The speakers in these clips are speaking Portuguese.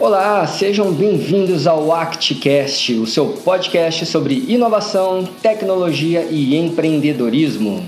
Olá, sejam bem-vindos ao ActCast, o seu podcast sobre inovação, tecnologia e empreendedorismo.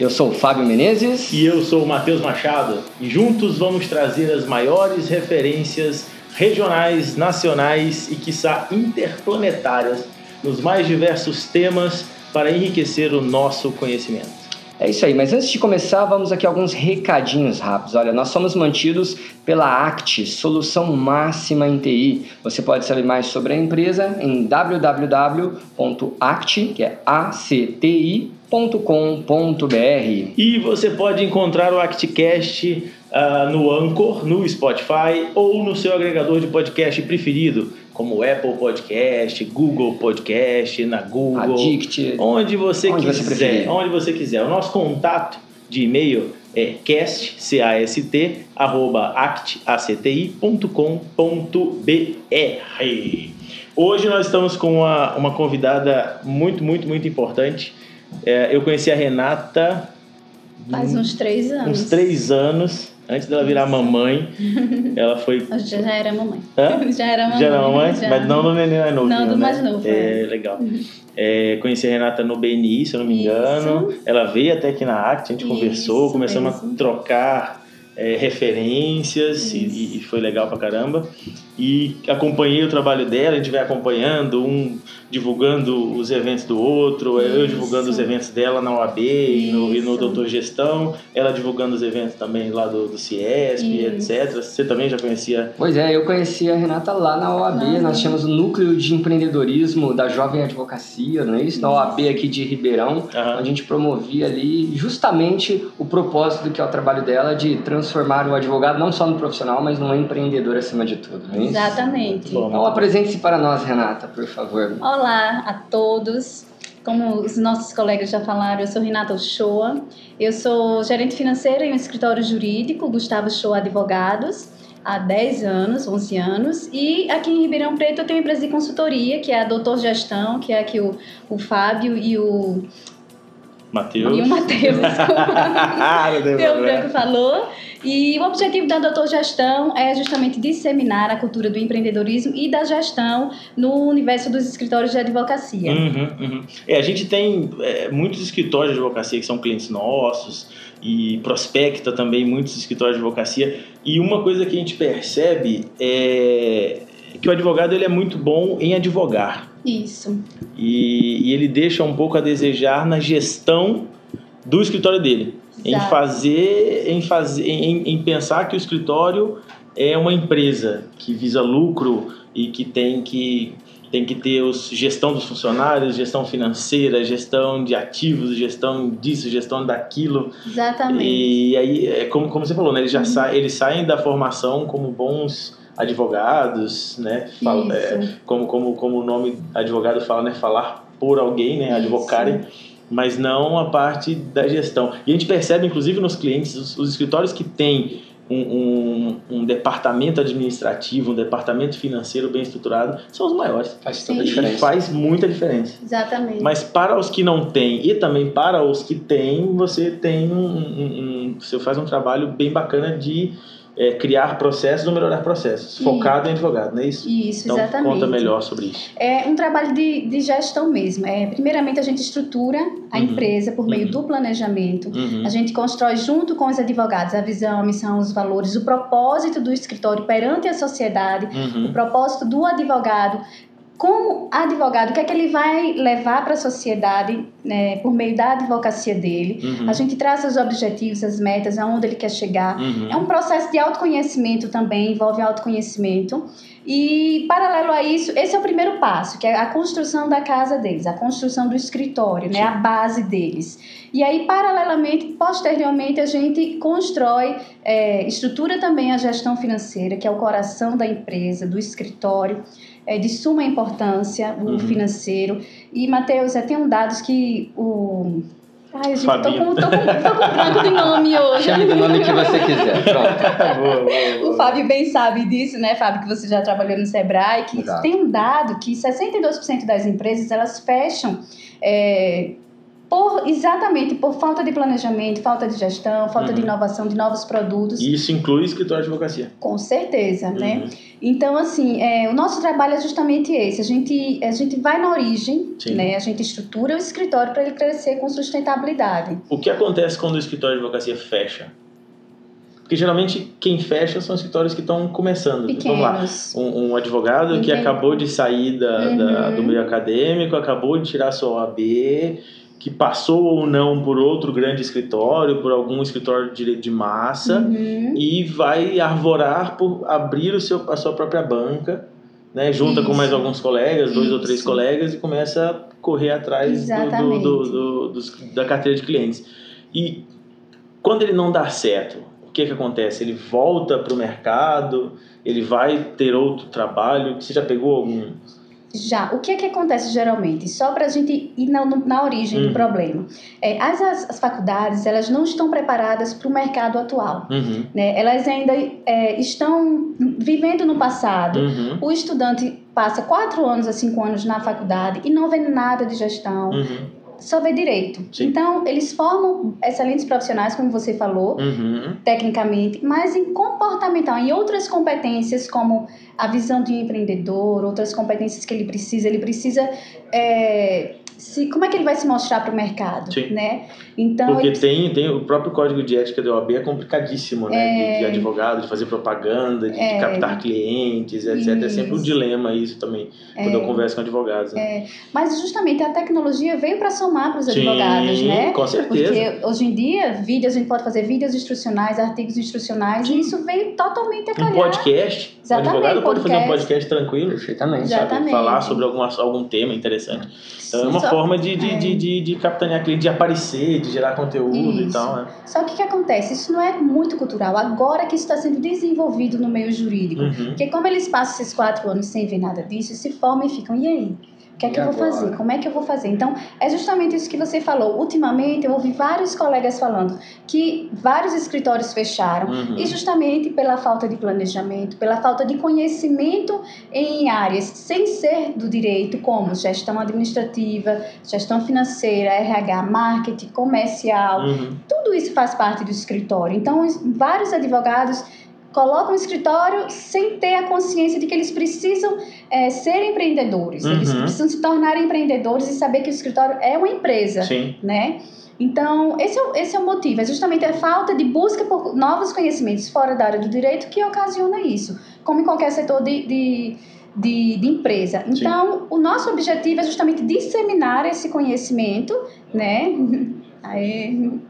Eu sou o Fábio Menezes. E eu sou o Matheus Machado. E juntos vamos trazer as maiores referências regionais, nacionais e, quiçá, interplanetárias nos mais diversos temas para enriquecer o nosso conhecimento. É isso aí, mas antes de começar, vamos aqui alguns recadinhos rápidos. Olha, nós somos mantidos pela ACT, Solução Máxima em TI. Você pode saber mais sobre a empresa em www.act, que é acti.com.br. E você pode encontrar o ActCast uh, no Anchor, no Spotify ou no seu agregador de podcast preferido como Apple Podcast, Google Podcast, na Google, Addict, onde você onde quiser, você onde você quiser. O nosso contato de e-mail é cast, c a s t arroba actacti.com.br. Hoje nós estamos com uma, uma convidada muito, muito, muito importante. É, eu conheci a Renata faz uns três anos. Uns três anos antes dela virar mamãe, ela foi. Já, já era mamãe. Hã? Já era mamãe. Já era mamãe, já. mas não do neném mais novo. Não, do né? mais novo. É, legal. Uhum. É, conheci a Renata no BNI, se eu não me engano. Isso. Ela veio até aqui na ACT, a gente Isso, conversou, começamos mesmo. a trocar é, referências e, e, foi legal pra caramba. E acompanhei o trabalho dela, a gente vai acompanhando, um divulgando os eventos do outro, Isso. eu divulgando os eventos dela na OAB e no, e no, Doutor Gestão, ela divulgando os eventos também lá do, do Ciesp, Isso. etc. Você também já conhecia? Pois é, eu conhecia a Renata lá na OAB, ah, nós tínhamos o núcleo de empreendedorismo da Jovem Advocacia, não é isso? Na OAB aqui de Ribeirão, uhum. a gente promovia ali justamente o propósito do que é o trabalho dela de transformar o advogado não só no profissional, mas num empreendedor acima de tudo, não é isso? Exatamente. Então apresente-se para nós, Renata, por favor. Olá a todos. Como os nossos colegas já falaram, eu sou Renata Ochoa. Eu sou gerente financeira em um escritório jurídico, Gustavo Shoa Advogados, há 10 anos, 11 anos. E aqui em Ribeirão Preto eu tenho uma empresa de consultoria, que é a Doutor Gestão, que é aqui o, o Fábio e o Matheus. E o Matheus, desculpa. Teu Branco falou. E o objetivo da Doutor Gestão é justamente disseminar a cultura do empreendedorismo e da gestão no universo dos escritórios de advocacia. Uhum, uhum. É, a gente tem é, muitos escritórios de advocacia que são clientes nossos e prospecta também muitos escritórios de advocacia. E uma coisa que a gente percebe é que o advogado ele é muito bom em advogar. Isso. E, e ele deixa um pouco a desejar na gestão do escritório dele em fazer, em fazer, em, em pensar que o escritório é uma empresa que visa lucro e que tem que tem que ter os, gestão dos funcionários, gestão financeira, gestão de ativos, gestão disso, gestão daquilo. Exatamente. E aí, é como, como você falou, né? eles, já uhum. sa, eles saem da formação como bons advogados, né? Fala, é, como, como, como o nome advogado fala, né? Falar por alguém, né? Advocarem mas não a parte da gestão. E a gente percebe, inclusive, nos clientes, os, os escritórios que têm um, um, um, departamento administrativo, um departamento financeiro bem estruturado, são os maiores. Faz toda a diferença. Faz muita diferença. Exatamente. Mas para os que não têm e também para os que têm, você tem um, um você faz um trabalho bem bacana de é, criar processos ou melhorar processos, isso. focado em advogado, não é isso? Isso, então, exatamente. conta melhor sobre isso. É um trabalho de, de gestão mesmo. É, primeiramente, a gente estrutura a uhum. empresa por meio uhum. do planejamento. Uhum. A gente constrói junto com os advogados a visão, a missão, os valores, o propósito do escritório perante a sociedade, uhum. o propósito do advogado como advogado, o que é que ele vai levar para a sociedade né, por meio da advocacia dele. Uhum. A gente traça os objetivos, as metas, aonde ele quer chegar. Uhum. É um processo de autoconhecimento também, envolve autoconhecimento. E, paralelo a isso, esse é o primeiro passo, que é a construção da casa deles, a construção do escritório, né, a base deles. E aí, paralelamente, posteriormente, a gente constrói, é, estrutura também a gestão financeira, que é o coração da empresa, do escritório é de suma importância, o uhum. financeiro. E, Matheus, é, tem um dados que o. Ai, gente, tô com, tô, com, tô com branco de nome hoje. Chame do nome que você quiser. Pronto. boa, boa, boa. O Fábio bem sabe disso, né, Fábio, que você já trabalhou no Sebrae, que Exato. tem um dado que 62% das empresas elas fecham é, por exatamente por falta de planejamento, falta de gestão, falta uhum. de inovação, de novos produtos. E isso inclui escritório de advocacia? Com certeza, né? uhum. né? Então, assim, é, o nosso trabalho é justamente esse. A gente, a gente vai na origem, Sim. né? A gente estrutura o escritório para ele crescer com sustentabilidade. O que acontece quando o escritório de advocacia fecha? Porque geralmente quem fecha são escritórios que estão começando. Pequenos. Vamos lá, um, um advogado que acabou de sair da, uhum. da, do meio acadêmico, acabou de tirar sua OAB, que passou ou não por outro grande escritório, por algum escritório de direito de massa, uhum. e vai arvorar por abrir o seu, a sua própria banca, né? junta Isso. com mais alguns colegas, dois Isso. ou três colegas, e começa a correr atrás do, do, do, do, da carteira de clientes. E quando ele não dá certo, o que, que acontece? Ele volta para o mercado, ele vai ter outro trabalho. Você já pegou algum? Já. O que é que acontece geralmente? Só para a gente ir na, na origem uhum. do problema. É, as, as, faculdades, elas não estão preparadas para o mercado atual. Uhum. Né? Elas ainda é, estão vivendo no passado. Uhum. O estudante passa quatro anos a cinco anos na faculdade e não vê nada de gestão uhum só vê direito. Sim. Então, eles formam excelentes profissionais, como você falou, uhum. tecnicamente, mas em comportamental, em outras competências, como a visão de empreendedor, outras competências que ele precisa, ele precisa é, se, como é que ele vai se mostrar para o mercado, Sim. né? Então, Porque ele... tem, tem o próprio código de ética da OAB é complicadíssimo, né? É... De, de, advogado, de fazer propaganda, de, é... de captar clientes, etc. Isso. É sempre um dilema isso também, quando eu é. converso com advogados. Né? É. Mas justamente a tecnologia veio para somar para os advogados, né? com certeza. Porque hoje em dia, vídeos, a gente pode fazer vídeos instrucionais, artigos instrucionais, Sim. e isso veio totalmente a calhar. Um podcast. Exatamente, o advogado pode fazer um podcast tranquilo. Exatamente. Sabe? Falar sobre algum, algum tema interessante. Então é uma forma de, de, é. de, de, de capitanear cliente, de aparecer, de gerar conteúdo isso. e tal. Né? Só que o que acontece? Isso não é muito cultural. Agora que isso está sendo desenvolvido no meio jurídico. Uhum. Porque como eles passam esses quatro anos sem ver nada disso, se formam e ficam, e aí? Que é que eu vou fazer? Como é que eu vou fazer? Então, é justamente isso que você falou. Ultimamente, eu ouvi vários colegas falando que vários escritórios fecharam uhum. e justamente pela falta de planejamento, pela falta de conhecimento em áreas sem ser do direito, como gestão administrativa, gestão financeira, RH, marketing, comercial. Uhum. Tudo isso faz parte do escritório. Então, vários advogados colocam o escritório sem ter a consciência de que eles precisam é, ser empreendedores. Uhum. Eles precisam se tornar empreendedores e saber que o escritório é uma empresa, Sim. né? Então, esse é, esse é o motivo. É justamente a falta de busca por novos conhecimentos fora da área do direito que ocasiona isso, como em qualquer setor de, de, de, de empresa. Então, Sim. o nosso objetivo é justamente disseminar esse conhecimento, né? Aí,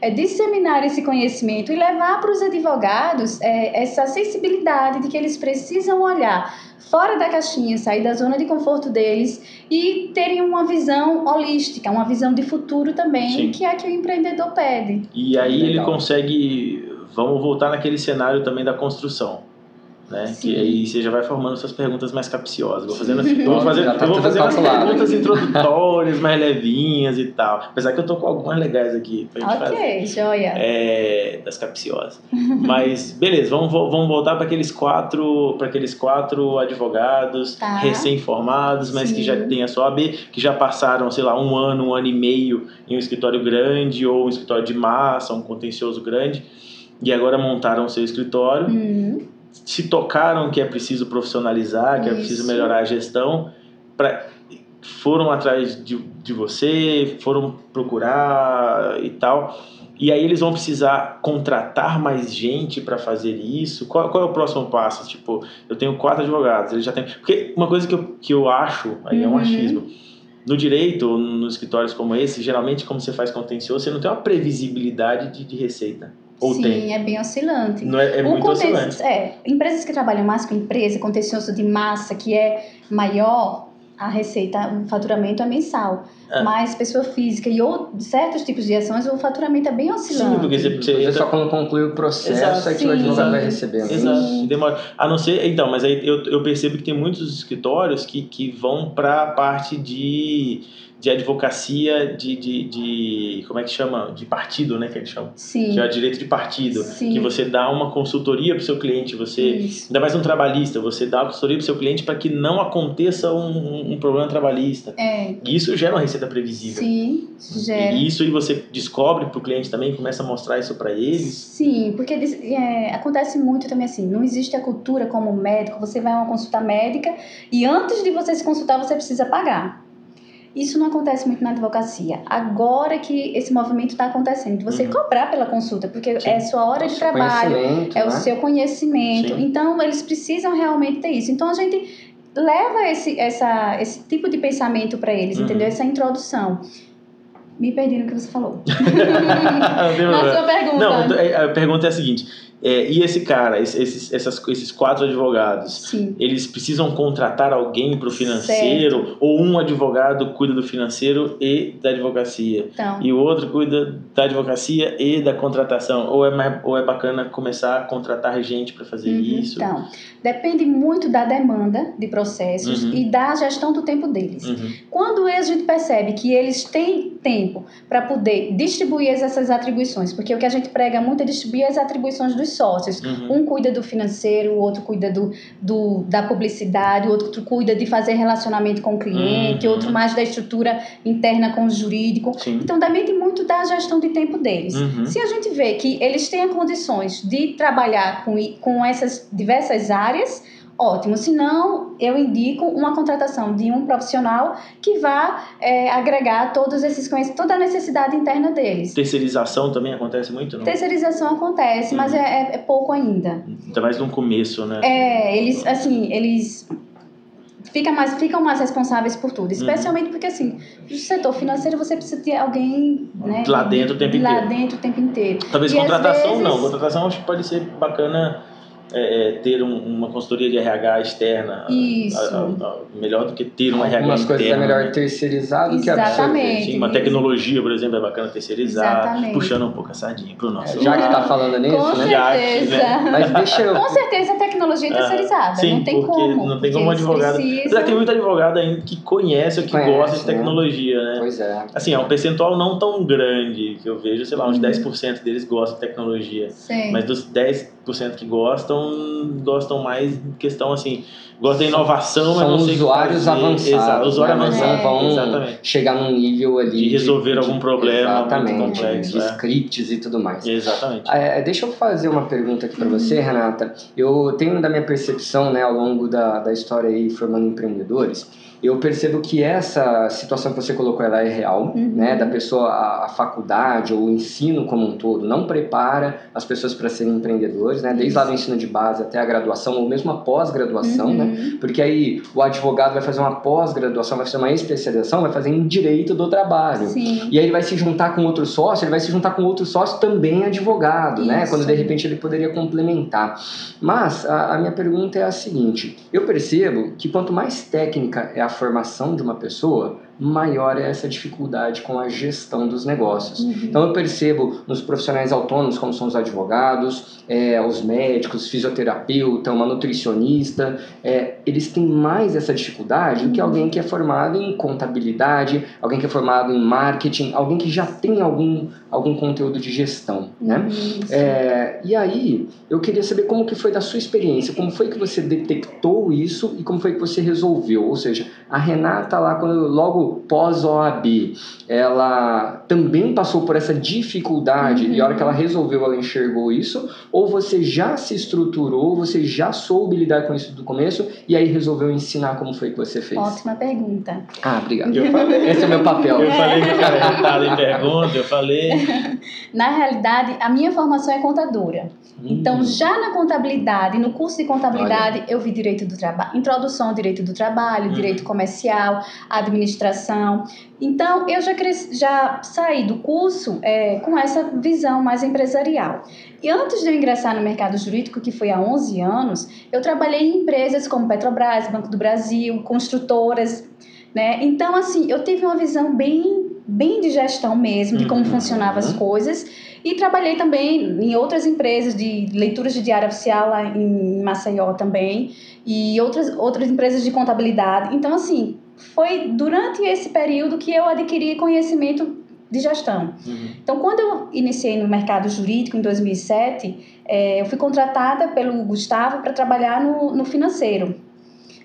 é disseminar esse conhecimento e levar para os advogados é, essa sensibilidade de que eles precisam olhar fora da caixinha, sair da zona de conforto deles e terem uma visão holística, uma visão de futuro também, Sim. que é a que o empreendedor pede. E aí Legal. ele consegue, vamos voltar naquele cenário também da construção né? Sim. Que aí você já vai formando suas perguntas mais capciosas. Vou fazendo, assim, vou fazer, tá eu vou fazer umas perguntas introdutórias, mais levinhas e tal. Apesar que eu tô com algumas legais aqui pra gente okay, fazer. Ok, joia. É, das capciosas. Mas, beleza, vamos, vamos voltar para aqueles quatro para aqueles quatro advogados tá. recém-formados, mas Sim. que já têm a sua AB, que já passaram, sei lá, um ano, um ano e meio em um escritório grande ou um escritório de massa, um contencioso grande, e agora montaram o seu escritório. Uhum se tocaram que é preciso profissionalizar, que Isso. é preciso melhorar a gestão, pra, foram atrás de, de você, foram procurar e tal. E aí eles vão precisar contratar mais gente para fazer isso. Qual, qual, é o próximo passo? Tipo, eu tenho quatro advogados, eles já têm. Porque uma coisa que eu, que eu acho, aí uhum. é um uhum. achismo. No direito, nos escritórios como esse, geralmente, como você faz contencioso, você não tem uma previsibilidade de, de receita. Ou Sim, tem? é bem oscilante. Não é, é muito oscilante. É, empresas que trabalham mais com empresa, contencioso de massa, que é maior, a receita, o faturamento é mensal. É. Mas pessoa física e outros, certos tipos de ações, o faturamento é bem oscilante. Sim, porque você, você é só quando conclui o processo Exato, é que o advogado vai recebendo. Exato, demora. A não ser, então, mas aí eu, eu percebo que tem muitos escritórios que, que vão para a parte de de advocacia de, de, de, como é que chama? De partido, né? Que eles chamam. Sim. Que é o direito de partido. Sim. Que você dá uma consultoria para o seu cliente, você, Isso. ainda mais um trabalhista, você dá uma consultoria para o seu cliente para que não aconteça um, um, problema trabalhista. É. E isso gera uma receita previsível. Sim, gera. E isso aí você descobre para o cliente também, começa a mostrar isso para eles. Sim, porque é, acontece muito também assim, não existe a cultura como médico, você vai a uma consulta médica e antes de você se consultar você precisa pagar. Isso não acontece muito na advocacia. Agora que esse movimento está acontecendo, de você uhum. cobrar pela consulta, porque Sim. é sua hora é de trabalho, é né? o seu conhecimento. Sim. Então, eles precisam realmente ter isso. Então, a gente leva esse, essa, esse tipo de pensamento para eles, uhum. entendeu? Essa introdução. Me perdi no que você falou. Na sua pergunta. Não, a pergunta é a seguinte é, e esse cara, esses, essas, esses quatro advogados, Sim. eles precisam contratar alguém para o financeiro? Certo. Ou um advogado cuida do financeiro e da advocacia? Então. E o outro cuida da advocacia e da contratação? Ou é, mais, ou é bacana começar a contratar gente para fazer uhum. isso? Então, depende muito da demanda de processos uhum. e da gestão do tempo deles. Uhum. Quando a gente percebe que eles têm tempo para poder distribuir essas atribuições, porque o que a gente prega muito é distribuir as atribuições dos sócios. Uhum. Um cuida do financeiro, o outro cuida do, do, da publicidade, o outro cuida de fazer relacionamento com o cliente, uhum. outro mais da estrutura interna com o jurídico. Sim. Então, depende muito da gestão de tempo deles. Uhum. Se a gente vê que eles têm condições de trabalhar com, com essas diversas áreas, ótimo. Se não, eu indico uma contratação de um profissional que vá é, agregar todos esses conhecimentos, toda a necessidade interna deles. Terceirização também acontece muito, não? Terceirização acontece, uhum. mas é, é, pouco ainda. Ainda mais no começo, né? É, eles, assim, eles fica mais, ficam mais responsáveis por tudo. Especialmente uhum. porque, assim, no setor financeiro você precisa ter alguém né, lá dentro o tempo lá inteiro. Lá dentro o tempo inteiro. Talvez e contratação vezes... não. Contratação acho que pode ser bacana é, é, ter um, uma consultoria de RH externa. Isso. A, a, a, melhor do que ter uma RH Algumas interna. coisas é melhor terceirizar do que absorver. Sim, uma tecnologia, por exemplo, é bacana terceirizar, Exatamente. puxando um pouco a sardinha para o nosso. É, já que está falando nisso, Com né? Certeza. Já né? Mas deixa eu... Com certeza a tecnologia é terceirizada. sim, não tem porque como. Não tem como um advogado. Precisam... Já tem muito advogado ainda que conhece ou que conhece, gosta de né? tecnologia, né? Pois é. Assim, é um percentual não tão grande que eu vejo, sei lá, uns uhum. 10% deles gostam de tecnologia. Sim. Mas dos 10% que gostam, gostam mais questão assim, gostam da inovação, mas não sei usuários avançados. Exato, usuários né? avançados. vão exatamente. chegar num nível ali de resolver de, algum problema exatamente, muito complexo, de é. scripts e tudo mais. Exatamente. É, deixa eu fazer uma pergunta aqui para uhum. você, Renata. Eu tenho da minha percepção, né, ao longo da, da história aí formando empreendedores, eu percebo que essa situação que você colocou ela é real, uhum. né? Da pessoa, a, a, faculdade ou o ensino como um todo não prepara as pessoas para serem empreendedores, né? Desde lá do ensino de base até a graduação ou mesmo a pós-graduação, né? Uhum. Porque aí o advogado vai fazer uma pós-graduação, vai fazer uma especialização, vai fazer em direito do trabalho. Sim. E aí ele vai se juntar com outro sócio, ele vai se juntar com outro sócio também advogado, né? Isso. né? Quando de repente ele poderia complementar. Mas a, a minha pergunta é a seguinte: eu percebo que quanto mais técnica é a formação de uma pessoa, maior é essa dificuldade com a gestão dos negócios. Uhum. Então eu percebo nos profissionais autônomos, como são os advogados, é, os médicos, fisioterapeuta, uma nutricionista, é, eles têm mais essa dificuldade do que alguém que é formado em contabilidade, alguém que é formado em marketing, alguém que já tem algum, algum conteúdo de gestão, né? Uhum, é, e aí eu queria saber como que foi da sua experiência, como foi que você detectou isso e como foi que você resolveu, ou seja, a Renata lá quando logo pós-OAB, ela também passou por essa dificuldade uhum. e a hora que ela resolveu, ela enxergou isso? Ou você já se estruturou, você já soube lidar com isso do começo e aí resolveu ensinar como foi que você fez? Ótima pergunta. Ah, obrigado. Falei. Esse é o meu papel. Eu falei que eu era em pergunta, eu falei. Na realidade, a minha formação é contadora. Então, hum. já na contabilidade, no curso de contabilidade, Olha. eu vi direito do trabalho, introdução ao direito do trabalho, uhum. direito comercial, administração. Então, eu já, cresci, já saí do curso é, com essa visão mais empresarial. E antes de eu ingressar no mercado jurídico, que foi há 11 anos, eu trabalhei em empresas como Petrobras, Banco do Brasil, construtoras, né? Então, assim, eu tive uma visão bem, bem de gestão mesmo, de como uhum. funcionavam as coisas. E trabalhei também em outras empresas de leituras de diário oficial lá em Maceió também. E outras, outras empresas de contabilidade. Então, assim, foi durante esse período que eu adquiri conhecimento de gestão. Uhum. Então, quando eu iniciei no mercado jurídico em 2007, é, eu fui contratada pelo Gustavo para trabalhar no, no financeiro.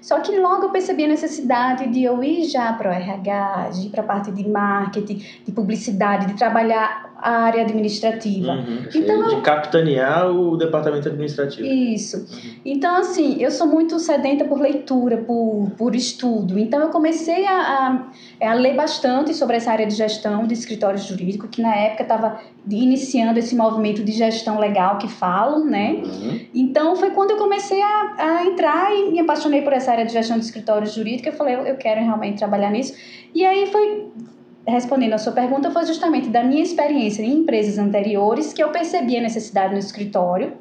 Só que logo eu percebi a necessidade de eu ir já para o RH, de ir para a parte de marketing, de publicidade, de trabalhar a área administrativa. Uhum, então, de capitanear o departamento administrativo. Isso. Uhum. Então, assim, eu sou muito sedenta por leitura, por, por estudo. Então, eu comecei a, a, a ler bastante sobre essa área de gestão de escritório jurídico, que na época estava iniciando esse movimento de gestão legal que falam, né? Uhum. Então, foi quando eu comecei a, a entrar e me apaixonei por essa área de gestão de escritório jurídico. Eu falei, eu, quero realmente trabalhar nisso. E aí foi respondendo a sua pergunta, foi justamente da minha experiência em empresas anteriores que eu percebi a necessidade no escritório.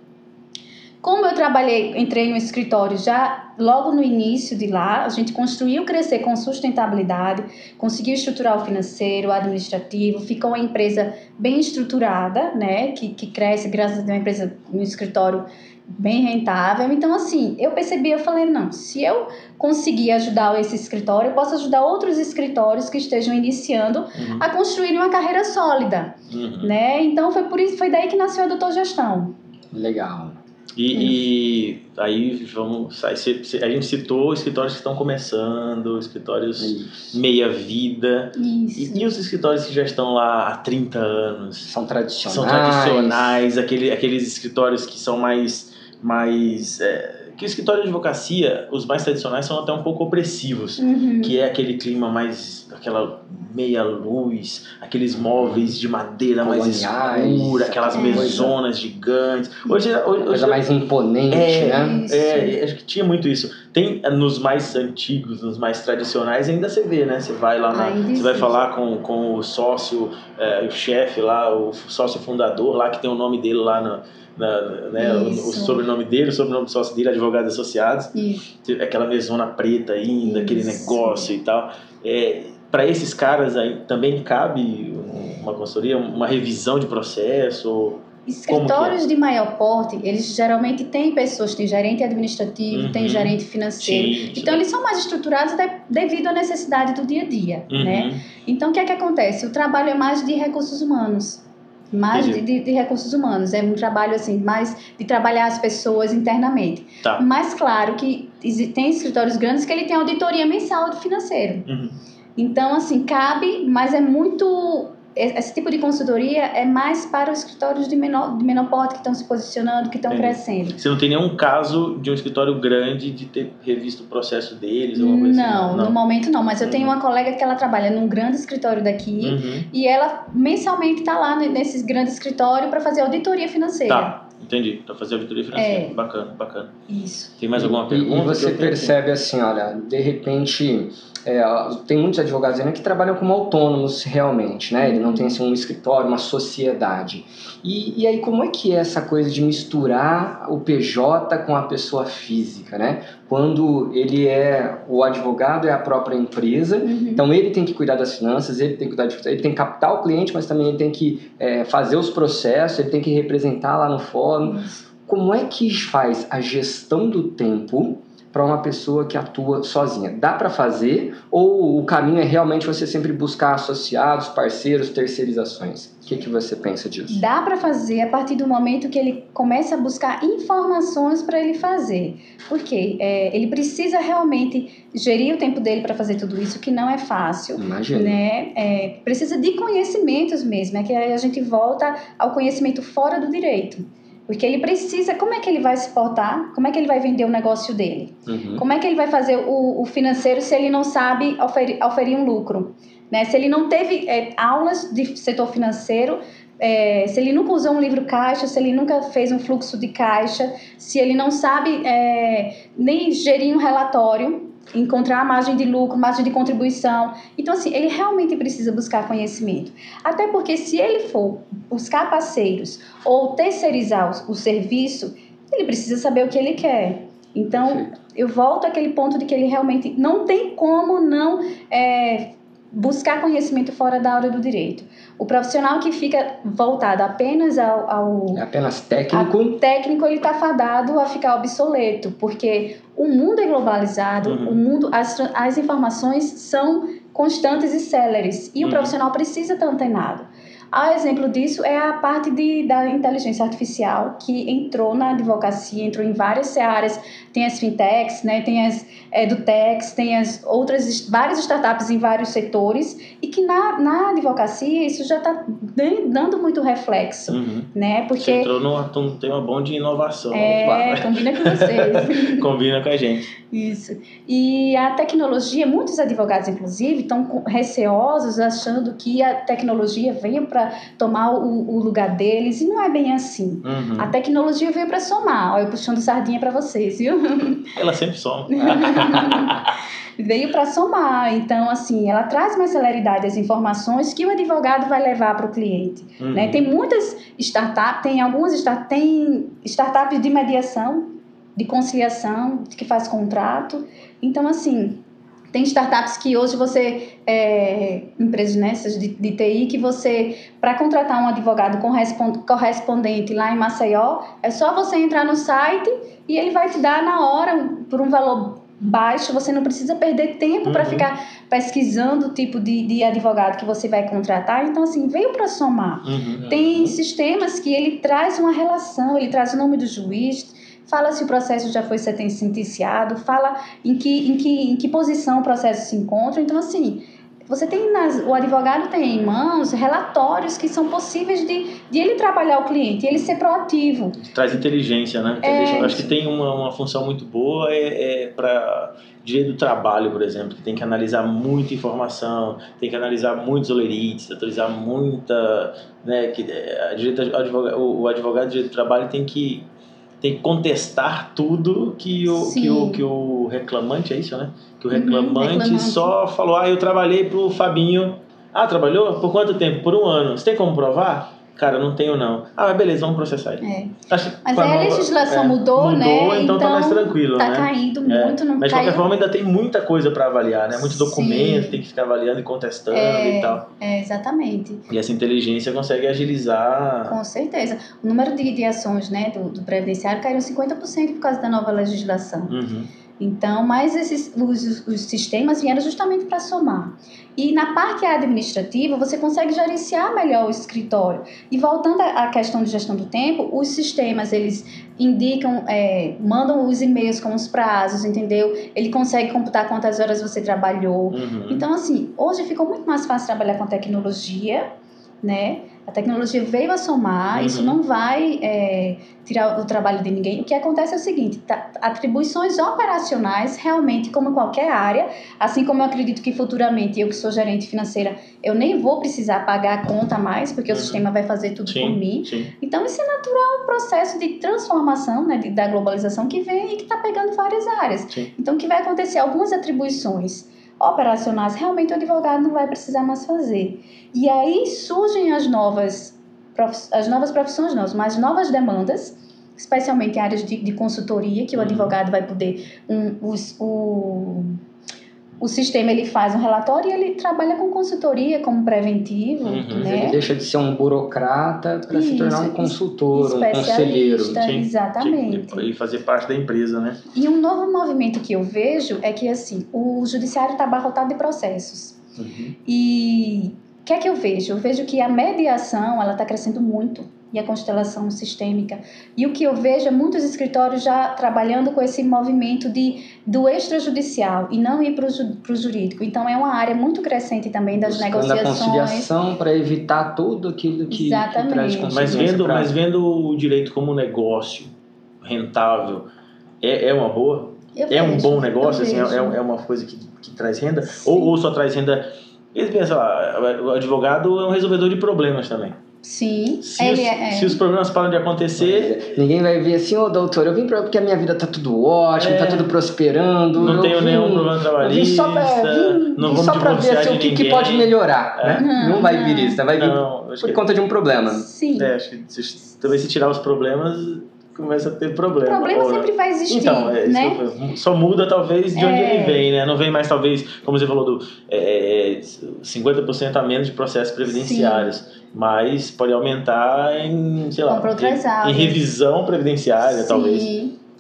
Como eu trabalhei, entrei no escritório já logo no início de lá, a gente construiu crescer com sustentabilidade, conseguiu estruturar o financeiro, o administrativo, ficou uma empresa bem estruturada, né, que, que cresce graças a uma empresa, um escritório bem rentável. Então, assim, eu percebi, eu falei, não, se eu conseguir ajudar esse escritório, eu posso ajudar outros escritórios que estejam iniciando uhum. a construir uma carreira sólida, uhum. né? Então, foi por isso, foi daí que nasceu a Doutor Gestão. Legal. E, e, aí vamos. a gente citou escritórios que estão começando, escritórios meia-vida. E, e, os escritórios que já estão lá há 30 anos? São tradicionais. São tradicionais, aquele, aqueles escritórios que são mais mais. É, que o escritório de advocacia, os mais tradicionais, são até um pouco opressivos, uhum. que é aquele clima mais. aquela meia luz, aqueles móveis de madeira mais escura, aquelas mesonas gigantes. Hoje, hoje, hoje coisa mais imponente, é, né? É, acho que tinha muito isso. Tem nos mais antigos, nos mais tradicionais, ainda você vê, né? Você vai lá, na, você vai falar com, com o sócio, é, o chefe lá, o sócio fundador lá, que tem o nome dele lá na na, né, o, o, sobrenome dele, o sobrenome do sócio dele, advogados associados, Isso. aquela mesona preta ainda, Isso. aquele negócio e tal. É, para esses caras aí também cabe uma consultoria, uma revisão de processo? Escritórios é? de maior porte, eles geralmente têm pessoas, tem gerente administrativo, uhum. tem gerente financeiro. Sim, então, sim. eles são mais estruturados de, devido à necessidade do dia a dia, uhum. né? Então, o que é que acontece? O trabalho é mais de recursos humanos mais de, de, de, recursos humanos. É um trabalho assim, mais de trabalhar as pessoas internamente. Tá. Mas claro que tem escritórios grandes que ele tem auditoria mensal do financeiro. Uhum. Então, assim, cabe, mas é muito esse tipo de consultoria é mais para os escritórios de menor, de menor porte que estão se posicionando, que estão é. crescendo. Você não tem nenhum caso de um escritório grande de ter revisto o processo deles? Ou não, assim, não, no momento não, mas eu uhum. tenho uma colega que ela trabalha num grande escritório daqui uhum. e ela mensalmente está lá nesses grandes escritórios para fazer auditoria financeira. Tá. Entendi, para fazer auditoria financeira. É. Bacana, bacana. Isso. Tem mais alguma pergunta? E você percebe assim, olha, de repente é, tem muitos advogados ainda que trabalham como autônomos realmente, né? Ele não tem assim, um escritório, uma sociedade. E, e aí como é que é essa coisa de misturar o PJ com a pessoa física, né? Quando ele é o advogado é a própria empresa, uhum. então ele tem que cuidar das finanças, ele tem que cuidar de, ele tem que captar o cliente, mas também ele tem que é, fazer os processos, ele tem que representar lá no fórum. Como é que faz a gestão do tempo? Para uma pessoa que atua sozinha? Dá para fazer ou o caminho é realmente você sempre buscar associados, parceiros, terceirizações? O que, que você pensa disso? Dá para fazer a partir do momento que ele começa a buscar informações para ele fazer. Porque é, ele precisa realmente gerir o tempo dele para fazer tudo isso, que não é fácil. Imagina. Né? É, precisa de conhecimentos mesmo, é que a gente volta ao conhecimento fora do direito. Porque ele precisa, como é que ele vai se portar? Como é que ele vai vender o negócio dele? Uhum. Como é que ele vai fazer o, o financeiro se ele não sabe oferir, oferir um lucro? Né? Se ele não teve é, aulas de setor financeiro, é, se ele nunca usou um livro caixa, se ele nunca fez um fluxo de caixa, se ele não sabe é, nem gerir um relatório, encontrar a margem de lucro, margem de contribuição. Então, assim, ele realmente precisa buscar conhecimento. Até porque se ele for buscar parceiros ou terceirizar o, o serviço, ele precisa saber o que ele quer. Então, eu volto àquele ponto de que ele realmente não tem como não é, buscar conhecimento fora da área do direito. O profissional que fica voltado apenas ao, ao é apenas técnico, técnico ele está fadado a ficar obsoleto, porque o mundo é globalizado, uhum. o mundo as, as informações são constantes e céleres e uhum. o profissional precisa estar antenado. A exemplo disso é a parte de, da inteligência artificial que entrou na advocacia, entrou em várias searas. Tem as fintechs, né, tem as edutechs, tem as outras várias startups em vários setores e que na, na advocacia isso já está dando muito reflexo, uhum. né? Porque Você entrou num tema bom de inovação. É, combina com vocês. combina com a gente. Isso. E a tecnologia, muitos advogados inclusive estão receosos achando que a tecnologia venha para tomar o, o, lugar deles, e não é bem assim. Uhum. A tecnologia veio para somar. Olha, eu puxando sardinha para vocês, viu? Ela sempre soma. veio para somar. Então, assim, ela traz mais celeridade às informações que o advogado vai levar para o cliente. Uhum. Né? Tem muitas startups, tem algumas start, tem startups de mediação, de conciliação, que faz contrato. Então, assim, tem startups que hoje você, é, empresas nessas de, de TI, que você, para contratar um advogado correspondente lá em Maceió, é só você entrar no site e ele vai te dar na hora, por um valor baixo, você não precisa perder tempo uhum. para ficar pesquisando o tipo de, de advogado que você vai contratar. Então, assim, veio para somar. Uhum. Tem sistemas que ele traz uma relação, ele traz o nome do juiz, fala se o processo já foi sentenciado, fala em que, em que, em que posição o processo se encontra. Então, assim, você tem nas, o advogado tem em mãos relatórios que são possíveis de, de ele trabalhar o cliente, ele ser proativo. Traz inteligência, né? É, acho que tem uma, uma função muito boa é, é para direito do trabalho, por exemplo, que tem que analisar muita informação, tem que analisar muitos olerites, atualizar muita, né, que é, advogado, o advogado de direito do trabalho tem que tem que contestar tudo que o, que o, que o reclamante, é isso, né? Que o uhum, reclamante, uhum, reclamante. só falou, ah, eu trabalhei pro Fabinho. Ah, trabalhou? Por quanto tempo? Por um ano. Você tem como provar? Cara, não tenho não. Ah, beleza, vamos processar ele. É. Acho, mas aí a legislação é, mudou, mudou, né? Mudou, então, tá mais então tranquilo, tá né? Tá caindo é. muito, não Mas de qualquer forma ainda tem muita coisa para avaliar, né? Muito documento, Sim. tem que ficar avaliando e contestando é, e tal. É, exatamente. E essa inteligência consegue agilizar... Com certeza. O número de, de ações né, do, do previdenciário caiu 50% por causa da nova legislação. Uhum. Então, mas esses, os, os sistemas vieram justamente para somar. E na parte administrativa, você consegue gerenciar melhor o escritório. E voltando à questão de gestão do tempo, os sistemas, eles indicam, é, mandam os e-mails com os prazos, entendeu? Ele consegue computar quantas horas você trabalhou. Uhum. Então, assim, hoje ficou muito mais fácil trabalhar com tecnologia, né? A tecnologia veio a somar, uhum. isso não vai é, tirar o trabalho de ninguém. O que acontece é o seguinte: tá, atribuições operacionais, realmente, como qualquer área, assim como eu acredito que futuramente eu, que sou gerente financeira, eu nem vou precisar pagar a conta mais, porque uhum. o sistema vai fazer tudo sim, por mim. Sim. Então, isso é natural, um processo de transformação né, de, da globalização que vem e que está pegando várias áreas. Sim. Então, o que vai acontecer? Algumas atribuições operacionais, realmente o advogado não vai precisar mais fazer. E aí surgem as novas, as novas profissões, não, mas novas demandas, especialmente em áreas de, de consultoria, que o uhum. advogado vai poder. Um, os, o, o sistema ele faz um relatório e ele trabalha com consultoria como preventivo, uhum. né? Ele deixa de ser um burocrata para se tornar um consultor, um conselheiro. Sim, exatamente. E fazer parte da empresa, né? E um novo movimento que eu vejo é que assim, o judiciário está abarrotado de processos. Uhum. E o que é que eu vejo? Eu vejo que a mediação ela está crescendo muito e a constelação sistêmica. E o que eu vejo é muitos escritórios já trabalhando com esse movimento de, do extrajudicial e não ir para o jurídico. Então, é uma área muito crescente também das Buscando negociações. a conciliação para evitar tudo aquilo que, Exatamente. que traz mas vendo, pra... mas vendo o direito como negócio rentável, é, é uma boa? Eu é vejo, um bom negócio? Assim, é, é uma coisa que, que traz renda? Ou, ou só traz renda... Eles pensam, lá, o advogado é um resolvedor de problemas também. Sim, se ele os, é, é. Se os problemas param de acontecer. Ninguém vai ver assim, ô oh, doutor, eu vim pra, porque a minha vida tá tudo ótimo, tá é, tá tudo prosperando. Não tenho vim, nenhum problema trabalhista. Vim só pra, vim, não vim só pra ver assim, o que, que, pode melhorar. É. Né? Não, não, vai vir isso, vai vir não, por conta de um problema. Sim. É, acho que se, talvez se tirar os problemas, começa a ter problema. O problema sempre vai existir. Então, é, né? só muda talvez de onde é. ele vem, né? Não vem mais, talvez, como você falou, do é, 50% a menos de processos previdenciários. Sim. Mas pode aumentar em, sei lá, em, em, revisão previdenciária, Sim. talvez.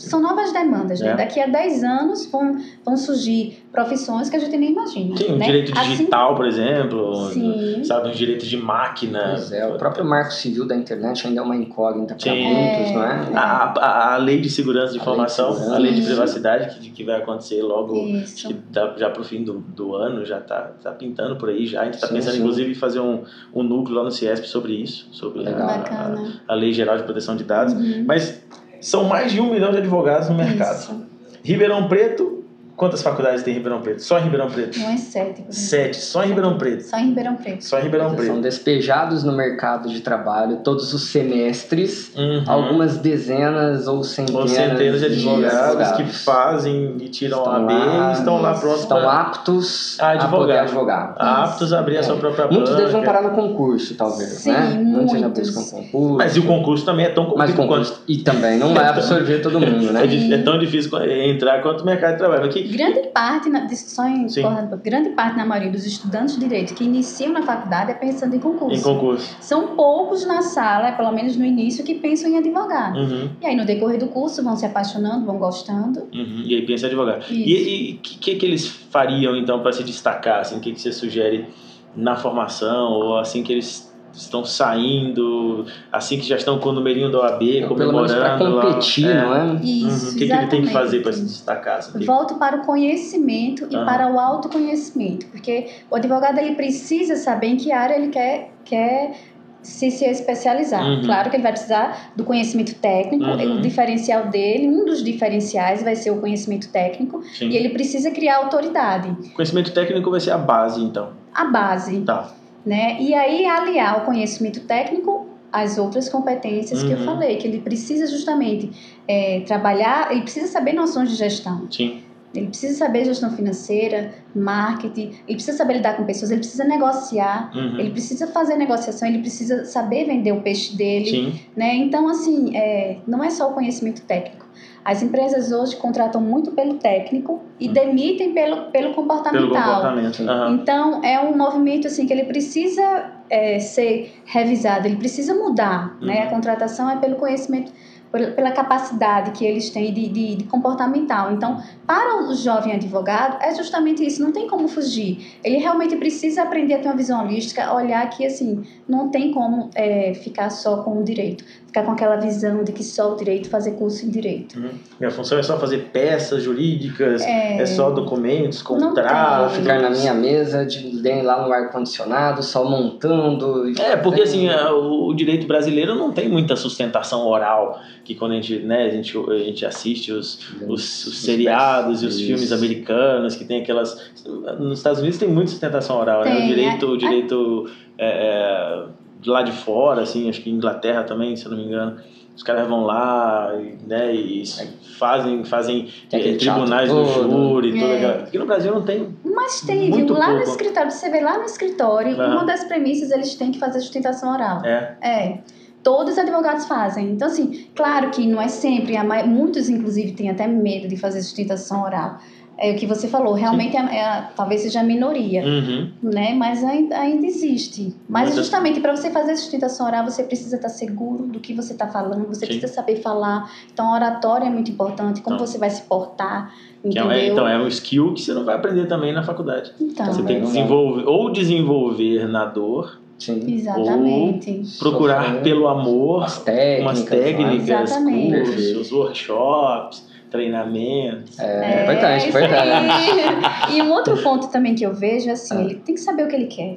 São novas demandas, né? É. Daqui a 10 anos vão, vão surgir profissões que a gente nem imagina. Sim, né? direito assim digital, assim, por exemplo, Sim. sabe, um direito de máquina. Pois é, o próprio marco civil da internet ainda é uma incógnita para muitos, é. não é? A, a, a, lei de segurança de informação, a lei de, a lei de privacidade que, que vai acontecer logo, acho que já para o fim do, do ano, já está tá pintando por aí já. A gente está pensando, sim. inclusive, em fazer um, um núcleo lá no CIESP sobre isso, sobre a, a, Lei Geral de Proteção de Dados. Uhum. Mas são mais de um milhão de advogados no mercado. Isso. Ribeirão Preto Quantas faculdades tem em Ribeirão Preto? Só em Ribeirão Preto? Não é sete. Sete, só em Ribeirão Preto. Só em Ribeirão Preto. Só em Ribeirão Preto. São despejados no mercado de trabalho todos os semestres, uhum. algumas dezenas ou centenas, ou centenas de advogados, que fazem e tiram estão a AB lá, e estão lá prontos Estão pra... aptos a, a poder advogar. Aptos a abrir é. a sua própria Muitos banca. deles vão parar no concurso, talvez, Sim, né? Muitos. já buscam concurso. Mas e o concurso também é tão complicado quanto... E também não vai absorver todo mundo, né? É, é tão difícil entrar quanto o mercado de trabalho. Aqui, Grande parte na, só em, grande parte na maioria dos estudantes de direito que iniciam na faculdade é pensando em concurso. Em concurso. São poucos na sala, pelo menos no início, que pensam em advogar. Uhum. E aí no decorrer do curso vão se apaixonando, vão gostando. Uhum. E aí pensa em advogar. Isso. E o que, que, que eles fariam então para se destacar? Assim, o que, que você sugere na formação ou assim que eles estão saindo, assim que já estão com o numerinho da OAB, é, comemorando. Para competir, lá. não é? Isso, uhum. O que, que, ele tem que fazer para se destacar? Assim? Volto para o conhecimento e uhum. para o autoconhecimento, porque o advogado ele precisa saber em que área ele quer, quer se se especializar. Uhum. Claro que ele vai precisar do conhecimento técnico, uhum. o diferencial dele, um dos diferenciais vai ser o conhecimento técnico, Sim. e ele precisa criar autoridade. O conhecimento técnico vai ser a base, então. A base. Tá. Né? E aí aliar o conhecimento técnico às outras competências uhum. que eu uhum. falei, que ele precisa justamente é, trabalhar, ele precisa saber noções de gestão. Sim. Ele precisa saber gestão financeira, marketing, ele precisa saber lidar com pessoas, ele precisa negociar, uhum. ele precisa fazer negociação, ele precisa saber vender o peixe dele. Sim. Né? Então, assim, é, não é só o conhecimento técnico as empresas hoje contratam muito pelo técnico e hum. demitem pelo, pelo comportamental. Pelo comportamento. Uhum. Então, é um movimento assim que ele precisa é, ser revisado, ele precisa mudar. Uhum. Né? A contratação é pelo conhecimento pela capacidade que eles têm de, de, de, comportamental. Então, para o jovem advogado, é justamente isso, não tem como fugir. Ele realmente precisa aprender a ter uma visão holística, olhar que, assim, não tem como é, ficar só com o direito, ficar com aquela visão de que só o direito, fazer curso em direito. Uhum. Minha função é só fazer peças jurídicas, é, é só documentos, contratos. Ficar na minha mesa, de, lá no ar-condicionado, só montando. É, porque assim, o direito brasileiro não tem muita sustentação oral que quando a gente, né, a gente, a gente assiste os, os, os seriados e os Isso. filmes americanos, que tem aquelas... Nos Estados Unidos tem muita sustentação oral, tem, né? O direito, é, o direito é, é, lá de fora, assim, acho que Inglaterra também, se eu não me engano, os caras vão lá né, e fazem, fazem é, tribunais do júri, é. toda aquela... Aqui no Brasil não tem. Mas tem, viu? Lá pouco. no escritório, você vê lá no escritório, uhum. uma das premissas eles têm que fazer sustentação oral. É. É todos os advogados fazem. Então, assim, claro que não é sempre, muitos, inclusive, têm até medo de fazer sustentação oral. É o que você falou, realmente é, é, talvez seja a minoria, uhum. né? Mas ainda, ainda existe. Mas Muitas... justamente para você fazer sustentação oral, você precisa estar seguro do que você está falando, você Sim. precisa saber falar. Então, a oratória é muito importante, como então. você vai se portar, entendeu? É, então, é um skill que você não vai aprender também na faculdade. Então, você tem que desenvolver, ou desenvolver na dor, Sim. Exatamente. Ou procurar Sofrer. pelo amor As técnicas, umas técnicas, cursos, workshops, treinamentos. É, é importante, importante. e um outro ponto também que eu vejo é assim, ah. ele tem que saber o que ele quer.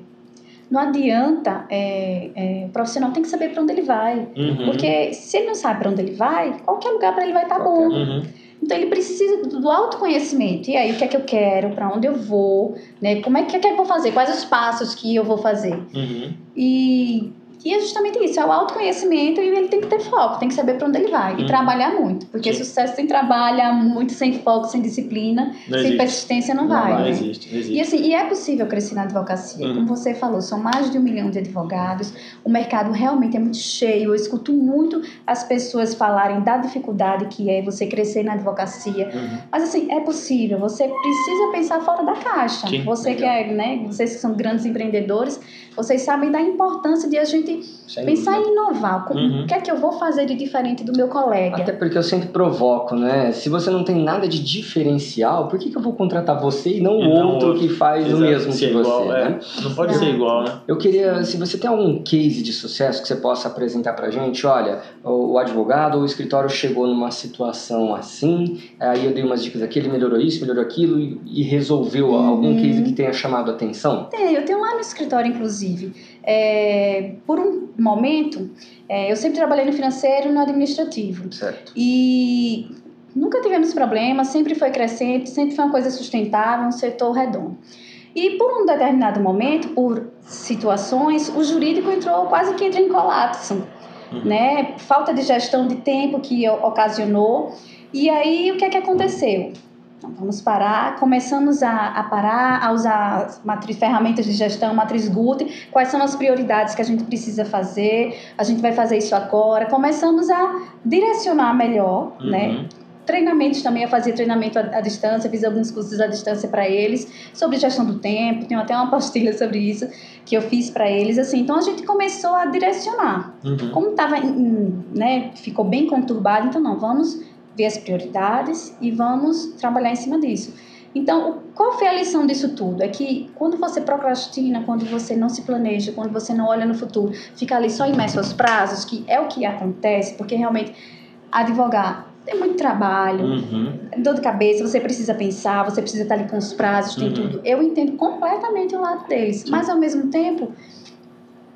Não adianta, é, é, o profissional tem que saber para onde ele vai. Uhum. Porque se ele não sabe para onde ele vai, qualquer lugar para ele vai estar tá bom. Uhum. Então ele precisa do autoconhecimento. E aí, o que é que eu quero? Para onde eu vou? Né? Como é que, é que eu vou fazer? Quais os passos que eu vou fazer? Uhum. E, E é justamente isso, é o autoconhecimento e ele tem que ter foco, tem que saber para onde ele vai. E uhum. trabalhar muito. Porque Sim. sucesso sem trabalho, muito sem foco, sem disciplina, não sem existe. persistência não, não vai. Não, né? existe, não existe. E assim, e é possível crescer na advocacia. Uhum. Como você falou, são mais de um milhão de advogados. O mercado realmente é muito cheio. Eu escuto muito as pessoas falarem da dificuldade que é você crescer na advocacia. Uhum. Mas assim, é possível. Você precisa pensar fora da caixa. Sim, você legal. que é, né, vocês que são grandes empreendedores, vocês sabem da importância de a gente Sem pensar dúvida. em inovar. Uhum. O que é que eu vou fazer de diferente do meu colega? Até porque eu sempre provoco, né? Se você não tem nada de diferencial, por que, que eu vou contratar você e não o outro, outro, que faz Exato. o mesmo que você? Igual, é. né? Não pode não. ser igual, né? Eu queria, se você tem algum case de sucesso que você possa apresentar pra gente, olha, o advogado ou o escritório chegou numa situação assim, aí eu dei umas dicas aqui, ele melhorou isso, melhorou aquilo e, resolveu uhum. algum case que tenha chamado a atenção? Tem, eu tenho lá no escritório, inclusive. É, por um momento, é, eu sempre trabalhei no financeiro e no administrativo. Certo. E nunca tivemos problemas, sempre foi crescente, sempre foi uma coisa sustentável, um setor redondo. E por um determinado momento, por situações, o jurídico entrou quase que entra em colapso, uhum. né? Falta de gestão de tempo que ocasionou. E aí o que é que aconteceu? Então, vamos parar. Começamos a, a parar, a usar matriz, ferramentas de gestão, matriz GUT. Quais são as prioridades que a gente precisa fazer? A gente vai fazer isso agora. Começamos a direcionar melhor, uhum. né? Treinamentos também, eu fazia treinamento à, à distância, fiz alguns cursos à distância para eles, sobre gestão do tempo, tenho até uma apostila sobre isso que eu fiz para eles, assim. Então a gente começou a direcionar. Uhum. Como estava, né, ficou bem conturbado, então não, vamos ver as prioridades e vamos trabalhar em cima disso. Então, qual foi a lição disso tudo? É que quando você procrastina, quando você não se planeja, quando você não olha no futuro, fica ali só imerso aos prazos, que é o que acontece, porque realmente advogar tem muito trabalho, uhum. dor de cabeça, você precisa pensar, você precisa estar ali com os prazos, tem uhum. tudo. Eu entendo completamente o lado deles, mas ao mesmo tempo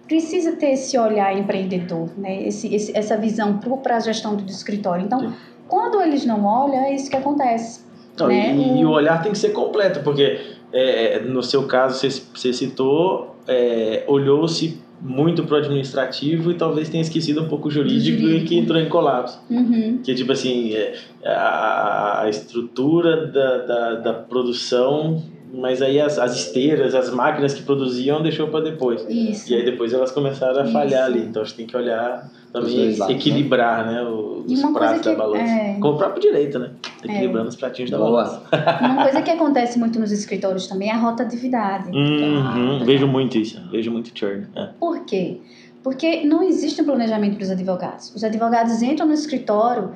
precisa ter esse olhar empreendedor, né? Esse, esse essa visão para a gestão do escritório. Então, Sim quando eles não olham, é isso que acontece. Não, né? e, e, o olhar tem que ser completo, porque é, no seu caso, você, você citou, é, olhou-se muito pro administrativo e talvez tenha esquecido um pouco o jurídico, jurídico. e que entrou em colapso. Uhum. Que tipo assim, é, a, a estrutura da, da, da produção mas aí as, as esteiras, as máquinas que produziam deixou para depois. Isso. E aí depois elas começaram a Isso. falhar ali. Então a gente tem que olhar também lados, equilibrar, né, né os pratos da balança. É... Com o próprio direito, né? Equilibrando é. os pratinhos da balança. Uma coisa que acontece muito nos escritórios também é a rotatividade. Uhum, ah, vejo muito isso, vejo muito churn. É. Por quê? Porque não existe um planejamento para os advogados. Os advogados entram no escritório,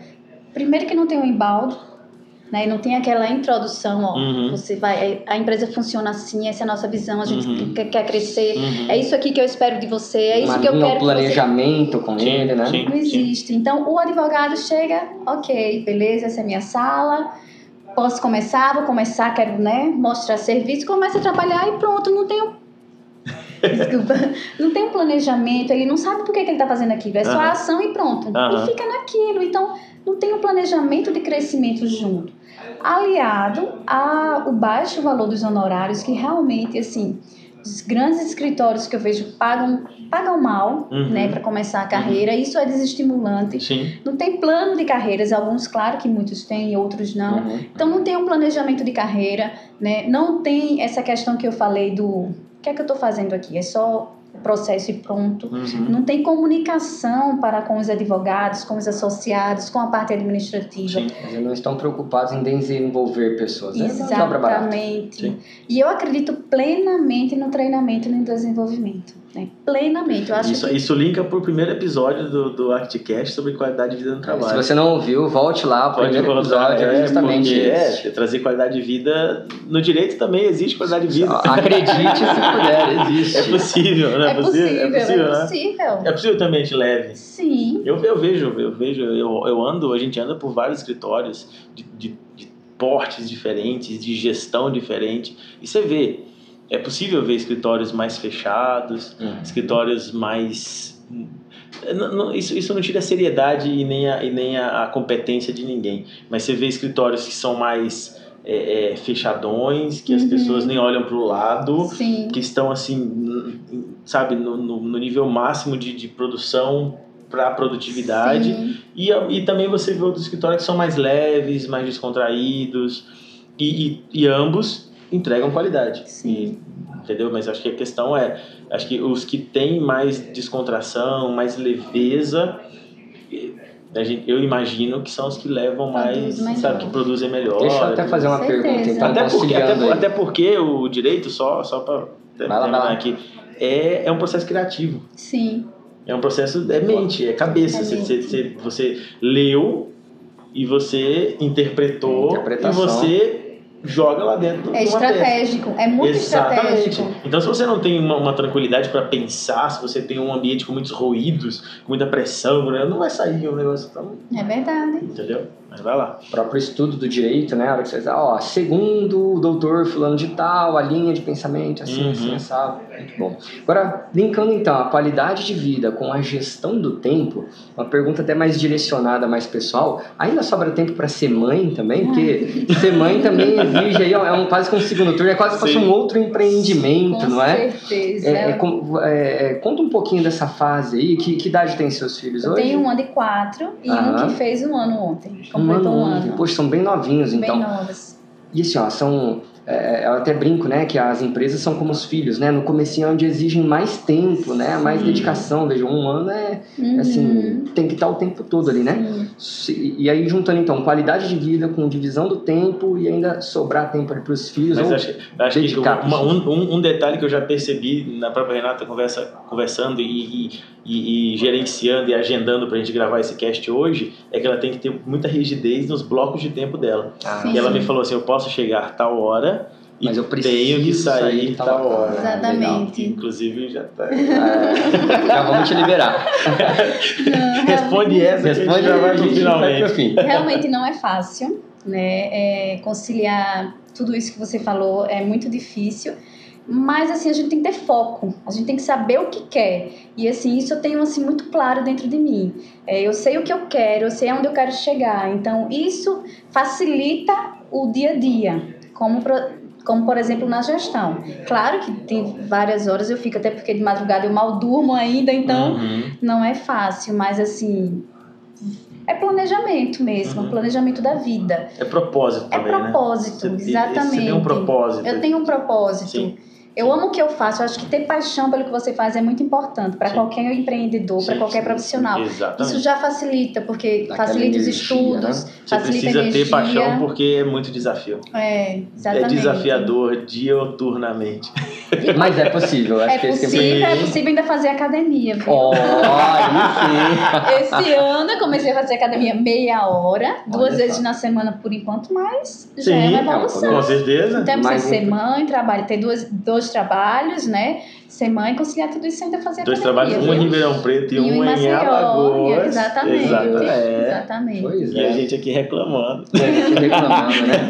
primeiro que não tem um embalde, né? E não tem aquela introdução, ó, uhum. você vai, é, a empresa funciona assim, essa é a nossa visão, a gente uhum. quer, quer, crescer, uhum. é isso aqui que eu espero de você, é isso Uma que eu quero. planejamento com sim, ele, né? Sim, não existe. Sim. Então o advogado chega, ok, beleza, essa é a minha sala, posso começar, vou começar, quero né, mostrar serviço, começa a trabalhar e pronto, não tenho Desculpa. Não tem um planejamento, ele não sabe por que, que ele está fazendo aquilo. É só a ação e pronto. E fica naquilo. Então, não tem um planejamento de crescimento junto. Aliado ao baixo valor dos honorários, que realmente, assim, os grandes escritórios que eu vejo pagam, pagam mal, uhum. né, para começar a carreira. Uhum. Isso é desestimulante. Sim. Não tem plano de carreiras, alguns, claro que muitos têm, outros não. Uhum. Então, não tem um planejamento de carreira, né? Não tem essa questão que eu falei do o que é que eu estou fazendo aqui? É só processo e pronto. Uhum. Não tem comunicação para com os advogados, com os associados, com a parte administrativa. Sim, eles não estão preocupados em desenvolver pessoas. Né? Exatamente. E eu acredito plenamente no treinamento e no desenvolvimento. Né? Plenamente. Eu acho isso, que... isso linka para o primeiro episódio do, do ArtCast sobre qualidade de vida no trabalho. Se você não ouviu, volte lá. O primeiro voltar, episódio é, justamente é, trazer qualidade de vida. No direito também existe qualidade de vida. Acredite se puder, existe. É possível, né? É possível, é possível, é possível. Né? É possível também a gente leve. Sim. Eu, eu vejo, eu vejo, eu, eu ando, a gente anda por vários escritórios de, de, de portes diferentes, de gestão diferente, e você vê é possível ver escritórios mais fechados, uhum. escritórios mais. Não, não, isso, isso não tira a seriedade e nem, a, e nem a, a, competência de ninguém. Mas você vê escritórios que são mais é, é, fechadões, que uhum. as pessoas nem olham para o lado, Sim. que estão assim sabe, no, no, no nível máximo de, de produção para produtividade. E, e também você vê outros escritórios que são mais leves, mais descontraídos, e, e, e ambos entregam qualidade. Sim. E, entendeu? Mas acho que a questão é, acho que os que têm mais descontração, mais leveza, eu imagino que são os que levam mais, sabe, que produzem melhor. Deixa eu até fazer uma pergunta, então, até porque, até, até, porque o direito, só, só para terminar aqui, é, é um processo criativo. Sim. É um processo, é mente, é cabeça. É você, você, você, leu e você interpretou e você joga lá dentro. É estratégico, é muito Exatamente. estratégico. Então, se você não tem uma, uma tranquilidade para pensar, se você tem um ambiente com muitos ruídos, com muita pressão, né, não vai sair um negócio tão. É verdade. Entendeu? Mas vai lá. O próprio estudo do direito, né? A hora que você diz, ó, segundo o doutor fulano de tal, a linha de pensamento, assim, assim uhum. assim, sabe? Muito bom. Agora, linkando então a qualidade de vida com a gestão do tempo, uma pergunta até mais direcionada, mais pessoal, ainda sobra tempo para ser mãe também? Porque ser mãe também exige aí, é um, quase que um segundo turno, é quase como um outro empreendimento, com não é? certeza. É, é, é, conta um pouquinho dessa fase aí, que, que idade tem seus filhos Eu hoje? Eu tenho um ano de quatro e um que fez um ano ontem, completou um ano. Um ano. Poxa, são bem novinhos, então. Bem novos. E assim, ó, são é, eu até brinco, né, que as empresas são como os filhos, né, no começo é onde exigem mais tempo, né, mais dedicação, veja, um ano é, uhum. assim, tem que estar o tempo todo ali, né, Sim. e aí juntando então qualidade de vida com divisão do tempo e ainda sobrar tempo para os filhos Mas acho, acho que uma, um, um, detalhe que eu já percebi na própria Renata conversa, conversando e, e, e, e gerenciando e agendando para a gente gravar esse cast hoje, é que ela tem que ter muita rigidez nos blocos de tempo dela. Ah, e ela me falou assim, eu posso chegar tal hora mas eu preciso tenho que sair, sair tal hora. Exatamente. Legal. Inclusive já tá. É, já vamos te liberar. Não, Responde essa, Responde já vai finalmente. Realmente não é fácil, né? É, conciliar tudo isso que você falou é muito difícil. Mas assim, a gente tem que ter foco, a gente tem que saber o que quer. E assim, isso eu tenho assim muito claro dentro de mim. É, eu sei o que eu quero, eu sei onde eu quero chegar. Então, isso facilita o dia a dia como, como por exemplo na gestão. Claro que tem várias horas eu fico, até porque de madrugada eu mal durmo ainda, então uhum. não é fácil, mas assim. É planejamento mesmo, uhum. planejamento da vida. É propósito é também, É propósito, né? exatamente. Você tem um propósito. Eu tenho um propósito. Sim. Eu amo o que eu faço. Eu acho que ter paixão pelo que você faz é muito importante para qualquer empreendedor, para qualquer sim, profissional. Exatamente. Isso já facilita, porque Daquela facilita energia, os estudos, né? Você facilita precisa ter paixão porque é muito desafio. É, exatamente. É desafiador dioturnamente. Mas é possível. Acho é que possível, é possível ainda fazer academia. Viu? Oh, Esse ano eu comecei a fazer academia meia hora, duas Olha vezes só. na semana por enquanto, mas já é uma evolução. Com certeza. Então, você ser mãe, trabalho, ter duas, dois trabalhos, né? Ser mãe, conciliar tudo isso ainda fazer Dois trabalhos, um em Ribeirão Preto e, e um, em, em Alagoas. Exatamente. Exatamente. É. exatamente. Pois e é. a gente aqui reclamando. E a gente reclamando, né?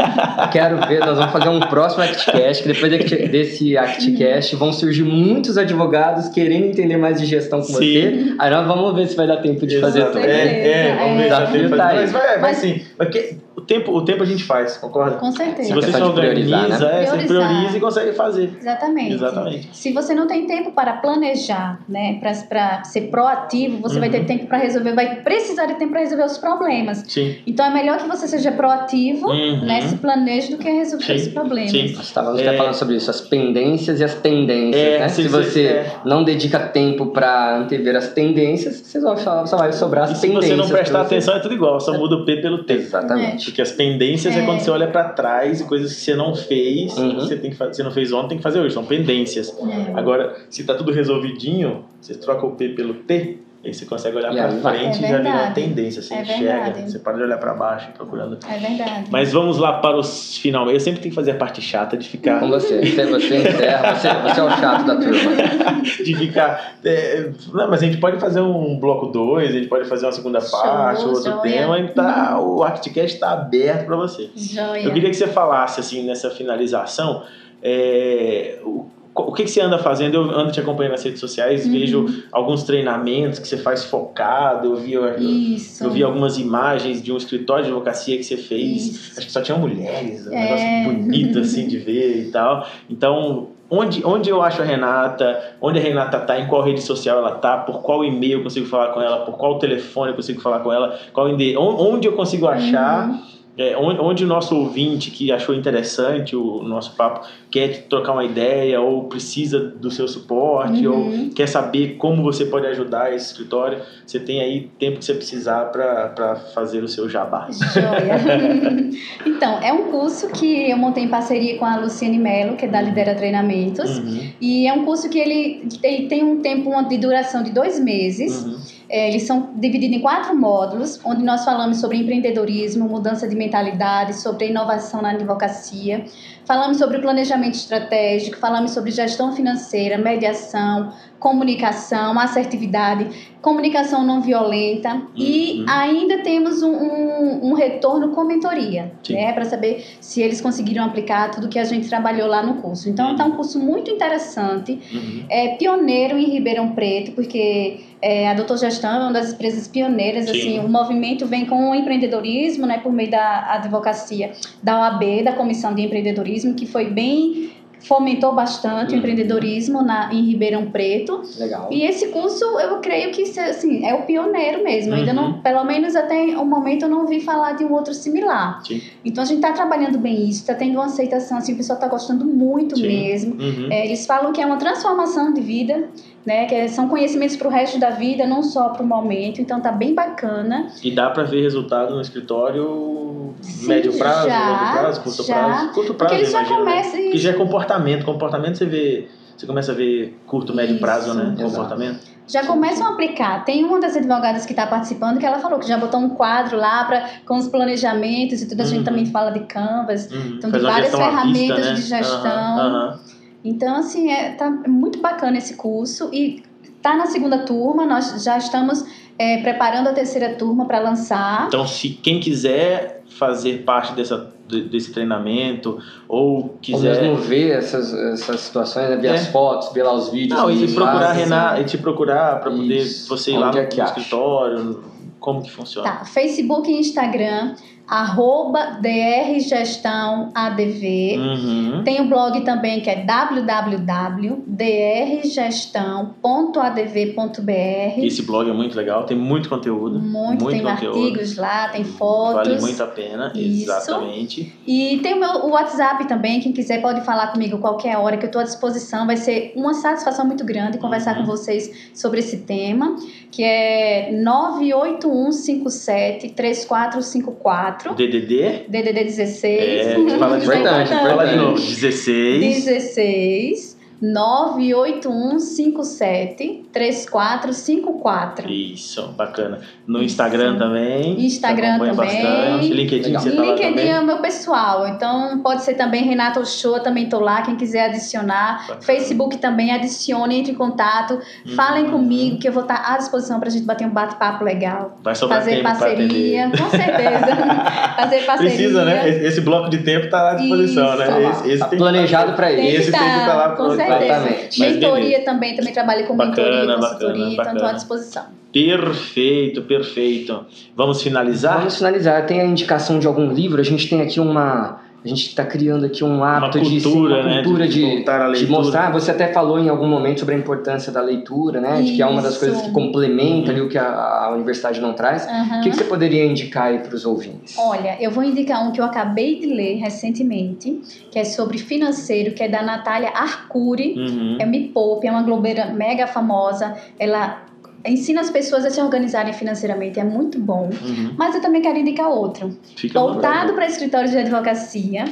Quero ver, nós vamos fazer um próximo ActCast, que depois desse ActCast vão surgir muitos advogados querendo entender mais de gestão com Sim. você. Aí nós vamos ver se vai dar tempo de fazer tudo. É, é, vamos ver se tempo. Tá Mas vai, vai sim. Porque tempo, o tempo a gente faz, concorda? Com certeza. Se você se organiza, né? é, você prioriza e consegue fazer. Exatamente. Exatamente. Se você não tem tempo para planejar, né, para ser proativo, você uhum. vai ter uhum. tempo para resolver, vai precisar de tempo para resolver os problemas. Sim. Então é melhor que você seja proativo, uhum. né, se planeje do que resolver Sim. os problemas. Sim. Nós estávamos é... falando sobre isso, as pendências e as tendências, é, né? Se você é. não dedica tempo para antever as tendências, você só, só vai sobrar as e pendências. Se você não prestar atenção, é tudo igual, só muda o P pelo T. Exatamente. Porque as pendências é, é quando você olha para trás e coisas que você não fez, uhum. você tem que fazer, você não fez ontem, tem que fazer hoje, são pendências. É. Agora, se tá tudo resolvidinho, você troca o P pelo T, Aí você consegue olhar para frente é e já virou uma tendência, você é enxerga, verdade. você para de olhar para baixo procurando. É verdade. Mas vamos lá para os final. Eu sempre tenho que fazer a parte chata de ficar. Com você, você encerra, você, você é o chato da turma. de ficar. É... Não, mas a gente pode fazer um bloco 2, a gente pode fazer uma segunda Show, parte, outro joia. tema, e tá, o ArtCast está aberto para você. Joia. Eu queria que você falasse assim nessa finalização. É, o o que, que você anda fazendo? Eu ando te acompanhando nas redes sociais, uhum. vejo alguns treinamentos que você faz focado, eu vi, eu, eu, vi algumas imagens de um escritório de advocacia que você fez. Isso. Acho que só tinha mulheres, um é. negócio bonito assim de ver e tal. Então, onde, onde eu acho a Renata, onde a Renata está, em qual rede social ela está, por qual e-mail eu consigo falar com ela, por qual telefone eu consigo falar com ela, qual onde eu consigo achar. Uhum é, onde, onde, o nosso ouvinte que achou interessante o, nosso papo quer trocar uma ideia ou precisa do seu suporte uhum. ou quer saber como você pode ajudar esse escritório, você tem aí tempo que você precisar para fazer o seu jabá. Joia! então, é um curso que eu montei em parceria com a Luciane Mello, que é da. Lidera Treinamentos, uhum. e é um curso que ele, ele tem um tempo de duração de dois meses. Uhum é, eles são divididos em quatro módulos, onde nós falamos sobre empreendedorismo, mudança de mentalidade, sobre inovação na advocacia, falamos sobre planejamento estratégico, falamos sobre gestão financeira, mediação, comunicação, assertividade, comunicação não violenta uhum. e ainda temos um, um, um, retorno com mentoria, né, para saber se eles conseguiram aplicar tudo que a gente trabalhou lá no curso. Então, está um curso muito interessante, uhum. é pioneiro em Ribeirão Preto, porque é, a Doutor Gestão é uma das empresas pioneiras, Sim. assim, o movimento vem com o empreendedorismo, né, por meio da advocacia da OAB, da Comissão de Empreendedorismo, que foi bem fomentou bastante uhum. o empreendedorismo na, em Ribeirão Preto. Legal. E esse curso, eu creio que assim, é o pioneiro mesmo. Uhum. Ainda não, uhum. pelo menos até o momento, eu não ouvi falar de um outro similar. Sim. Então a gente está trabalhando bem isso, está tendo uma aceitação, assim, o pessoal está gostando muito Sim. mesmo. Uhum. É, eles falam que é uma transformação de vida né? Que são conhecimentos para o resto da vida, não só para o momento. Então tá bem bacana. E dá para ver resultado no escritório Sim, médio prazo, já, longo prazo, curto já, prazo, curto prazo. Porque eles já né? começam. Que já é comportamento, comportamento você vê, você começa a ver curto, médio Isso, prazo, né? Exato. Comportamento já começam a aplicar. Tem uma das advogadas que está participando que ela falou que já botou um quadro lá pra, com os planejamentos e tudo. A gente uhum. também fala de Canvas, uhum. então de várias ferramentas vista, né? de gestão. Uhum. Então, assim, é, tá muito bacana esse curso e tá na segunda turma, nós já estamos é, preparando a terceira turma para lançar. Então, se quem quiser fazer parte dessa, desse treinamento ou quiser... Ou mesmo ver essas, essas situações, né? ver é. as fotos, ver lá os vídeos. Não, e procurar, Renan, e te procurar para poder você ir Onde lá no, é no escritório, como que funciona? Tá, Facebook e Instagram arroba drgestãoadv. Uhum. Tem o blog também que é www.drgestão.adv.br. Esse blog é muito legal, tem muito conteúdo. Muito, muito tem conteúdo. artigos lá, tem fotos. Vale muito a pena, Isso. exatamente. E tem o meu WhatsApp também, quem quiser pode falar comigo qualquer hora que eu estou à disposição. Vai ser uma satisfação muito grande conversar uhum. com vocês sobre esse tema, que é 98157 3454 4. DDD? DDD 16. É, fala de verdade, fala de novo. 16. 16. 981573454. Isso, bacana. No Instagram Isso. também. Instagram também. Bastante. LinkedIn Legal. você tá LinkedIn é o meu pessoal, então pode ser também Renata Ochoa, também tô lá, quem quiser adicionar. Bacana. Facebook também, adicione, entre em contato, hum. falem comigo que eu vou estar à disposição pra gente bater um bate-papo legal. Vai sobrar Fazer tempo parceria, com certeza. Fazer parceria. Precisa, né? Esse bloco de tempo tá à disposição, Isso. né? Esse, esse tá planejado para isso. Esse tem que estar tá lá com certeza. Exatamente. Mentoria também, também trabalho com bacana, mentoria, consultoria, bacana, então estou à disposição. Perfeito, perfeito. Vamos finalizar? Vamos finalizar. Tem a indicação de algum livro? A gente tem aqui uma a gente está criando aqui um hábito uma cultura, de, uma cultura né? de, de, de, mostrar. Você até falou em algum momento sobre a importância da leitura, né? Isso. De que é uma das coisas que complementa ali o que a, a universidade não traz. Uhum. O que, que, você poderia indicar aí para os ouvintes? Olha, eu vou indicar um que eu acabei de ler recentemente, que é sobre financeiro, que é da Natália Arcuri. Uhum. É Me Poupe, é uma globeira mega famosa. Ela ensina as pessoas a se organizarem financeiramente, é muito bom. Uhum. Mas eu também quero indicar outro. Fica voltado para escritórios de advocacia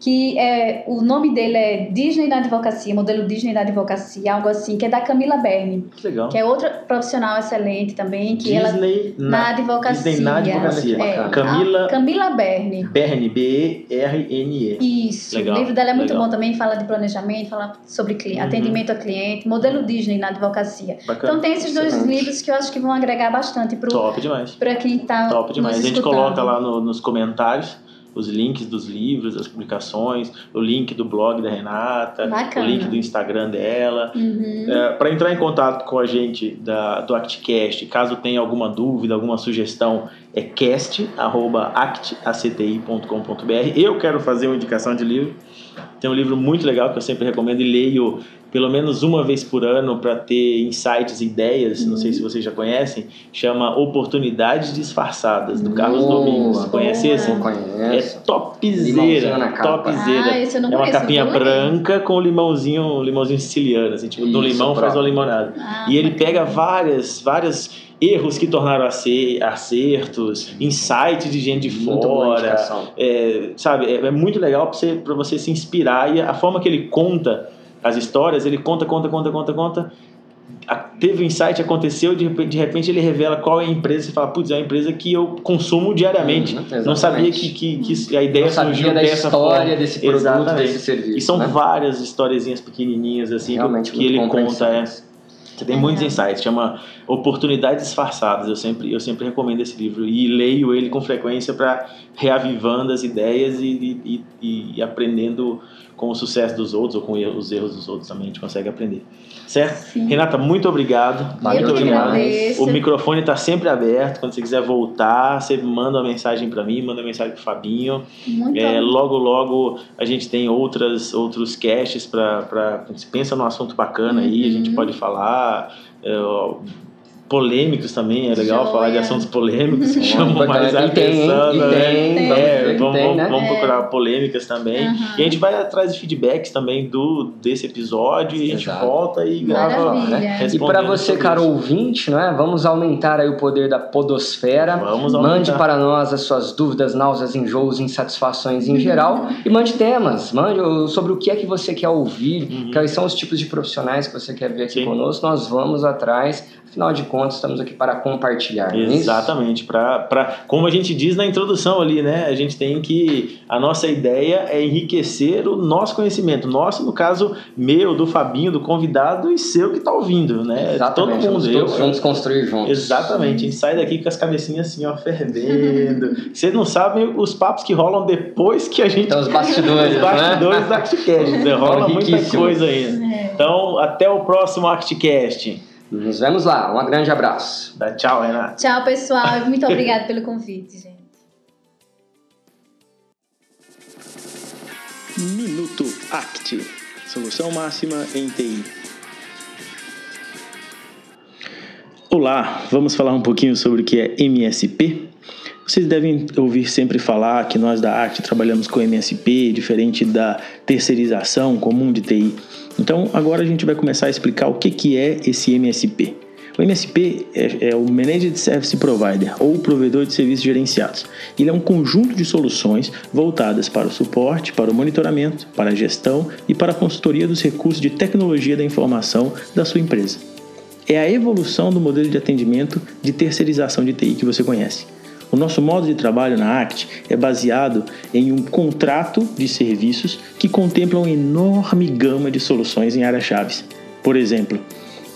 que é, o nome dele é Disney na Advocacia, modelo Disney na Advocacia, algo assim, que é da Camila Berni. Que legal. Que é outra profissional excelente também, que Disney ela na, na advocacia. Disney na Advocacia. É, Camila Camila Berni. Berni, B-E-R-N-E. Isso. Legal. O livro dela é muito legal. bom também, fala de planejamento, fala sobre uhum. atendimento a cliente, modelo Disney na advocacia. Bacana. Então tem esses dois Excelente. livros que eu acho que vão agregar bastante para quem está Top demais. A gente coloca lá no, nos comentários os links dos livros, das publicações, o link do blog da Renata, Bacana. o link do Instagram dela. Uhum. É, Para entrar em contato com a gente da, do ActCast, caso tenha alguma dúvida, alguma sugestão, é cast.acti.com.br. Eu quero fazer uma indicação de livro. Tem um livro muito legal que eu sempre recomendo e leio pelo menos uma vez por ano para ter insights, ideias, uhum. não sei se vocês já conhecem, chama Oportunidades Disfarçadas, do Carlos Nossa, Domingos. Conhece esse? Conheço. É topzera, topzera. Ah, é uma capinha branca com limãozinho, limãozinho siciliano, assim, tipo, Isso, do limão faz uma limonada. Ah, e ele pega várias, várias erros que tornaram acertos, insights de gente de muito fora, é, sabe? É, é, muito legal para você, você se inspirar e a forma que ele conta as histórias, ele conta, conta, conta, conta, conta. Teve um insight, aconteceu, de repente, de repente ele revela qual é a empresa. Você fala, putz, é uma empresa que eu consumo diariamente. Uhum, não sabia que, que, que a ideia não surgiu da dessa história forma. desse produto, exatamente. desse serviço. E são né? várias historiezinhas pequenininhas assim Realmente que, ele conta. É, você tem muitos insights, chama Oportunidades Disfarçadas. Eu sempre, eu sempre recomendo esse livro e leio ele com frequência para reavivando as ideias e, e, e, e aprendendo com o sucesso dos outros ou com os erros dos outros também a gente consegue aprender. Certo? Sim. Renata, muito obrigado. Valeu muito obrigado. O microfone está sempre aberto. Quando você quiser voltar, você manda uma mensagem para mim, manda uma mensagem para Fabinho. Muito é, logo, logo a gente tem outras, outros casts para. Pensa num assunto bacana uhum. aí, a gente uhum. pode falar. É, polêmicos também, é legal Joia. falar de assuntos polêmicos que chamam mais a atenção. E tem, tem, é, vamos, tem, né? vamos, procurar polêmicas também. Uhum. E a gente vai atrás de feedbacks também do, desse episódio e a gente Exato. volta e grava. Né, e para você, caro isso. ouvinte, né, vamos aumentar aí o poder da podosfera. Vamos mande para nós as suas dúvidas, náuseas, enjoos, insatisfações em geral e mande temas, mande sobre o que é que você quer ouvir, uhum. quais são os tipos de profissionais que você quer ver aqui Sim. conosco. Nós vamos atrás Afinal de contas, estamos aqui para compartilhar. É Exatamente. Para, como a gente diz na introdução ali, né? A gente tem que. A nossa ideia é enriquecer o nosso conhecimento. Nosso, no caso, meu, do Fabinho, do convidado e seu que está ouvindo, né? Exatamente. Todo mundo. Todos vamos construir juntos. Exatamente. A gente sai daqui com as cabecinhas assim, ó, fervendo. Vocês não sabem os papos que rolam depois que a gente. Então, os bastidores. os bastidores né? do ActCast. Rola muita coisa ainda. É. Então, até o próximo ActCast. Nos vemos lá. Um grande abraço. Dá tchau, Renato. Tchau, pessoal. Muito obrigada pelo convite, gente. Minuto Act. Solução máxima em TI. Olá, vamos falar um pouquinho sobre o que é MSP. Vocês devem ouvir sempre falar que nós da ACT trabalhamos com MSP, diferente da terceirização comum de TI. Então, agora a gente vai começar a explicar o que, que é esse MSP. O MSP é, é, o Managed Service Provider, ou provedor de serviços gerenciados. Ele é um conjunto de soluções voltadas para o suporte, para o monitoramento, para a gestão e para a consultoria dos recursos de tecnologia da informação da sua empresa. É a evolução do modelo de atendimento de terceirização de TI que você conhece. O nosso modo de trabalho na ACT é baseado em um contrato de serviços que contempla uma enorme gama de soluções em áreas-chave. Por exemplo,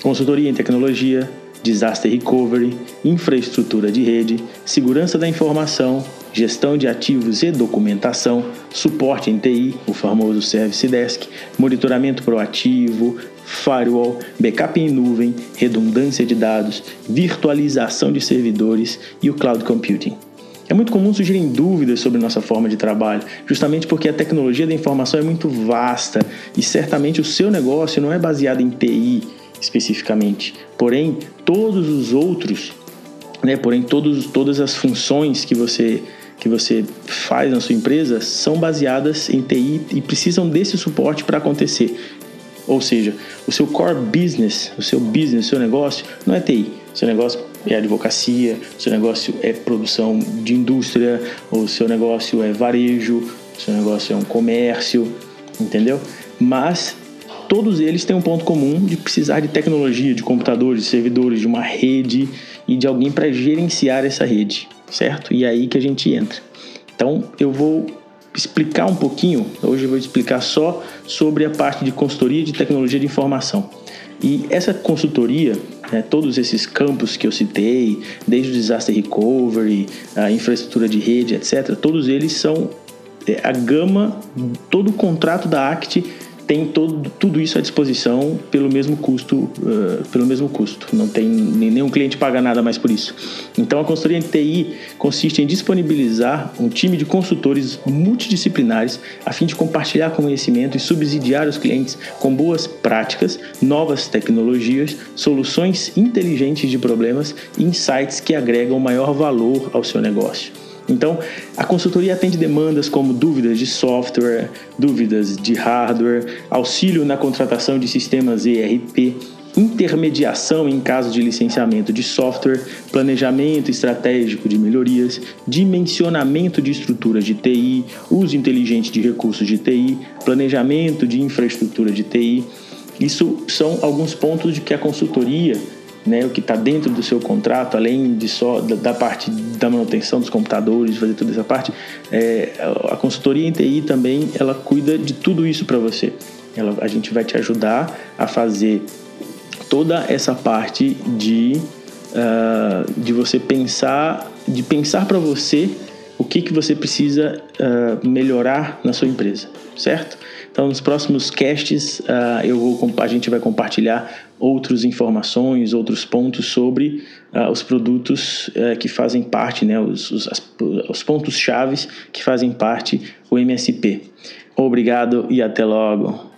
consultoria em tecnologia, disaster recovery, infraestrutura de rede, segurança da informação, gestão de ativos e documentação, suporte em TI, o famoso Service Desk, monitoramento proativo, firewall, backup em nuvem, redundância de dados, virtualização de servidores e o cloud computing. É muito comum surgirem dúvidas sobre nossa forma de trabalho, justamente porque a tecnologia da informação é muito vasta e certamente o seu negócio não é baseado em TI especificamente. Porém, todos os outros, né, porém todos, todas as funções que você que você faz na sua empresa são baseadas em TI e precisam desse suporte para acontecer. Ou seja, o seu core business, o seu business, o seu negócio não é TI. O seu negócio é advocacia, o seu negócio é produção de indústria, o seu negócio é varejo, o seu negócio é um comércio, entendeu? Mas todos eles têm um ponto comum de precisar de tecnologia, de computadores, de servidores, de uma rede e de alguém para gerenciar essa rede, certo? E é aí que a gente entra. Então eu vou explicar um pouquinho, hoje eu vou explicar só sobre a parte de consultoria de tecnologia de informação. E essa consultoria, né, todos esses campos que eu citei, desde o disaster recovery, a infraestrutura de rede, etc., todos eles são é, a gama, todo o contrato da ACT tem todo, tudo isso à disposição pelo mesmo custo, uh, pelo mesmo custo. Não tem nenhum cliente paga nada mais por isso. Então a consultoria em TI consiste em disponibilizar um time de consultores multidisciplinares a fim de compartilhar conhecimento e subsidiar os clientes com boas práticas, novas tecnologias, soluções inteligentes de problemas e insights que agregam maior valor ao seu negócio. Então, a consultoria atende demandas como dúvidas de software, dúvidas de hardware, auxílio na contratação de sistemas ERP, intermediação em caso de licenciamento de software, planejamento estratégico de melhorias, dimensionamento de estruturas de TI, uso inteligente de recursos de TI, planejamento de infraestrutura de TI. Isso são alguns pontos de que a consultoria né, o que está dentro do seu contrato, além de só da, da, parte da manutenção dos computadores, fazer toda essa parte, é, a consultoria em TI também ela cuida de tudo isso para você. Ela, a gente vai te ajudar a fazer toda essa parte de, uh, de você pensar, de pensar para você o que, que você precisa uh, melhorar na sua empresa, certo? Então, nos próximos casts, uh, eu vou, a gente vai compartilhar outras informações, outros pontos sobre uh, os produtos uh, que fazem parte, né, os, os, os pontos chaves que fazem parte do MSP. Obrigado e até logo.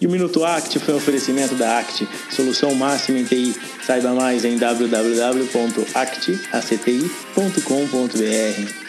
E o Minuto Act foi um oferecimento da Act, solução máxima em TI. Saiba mais em www.actacti.com.br.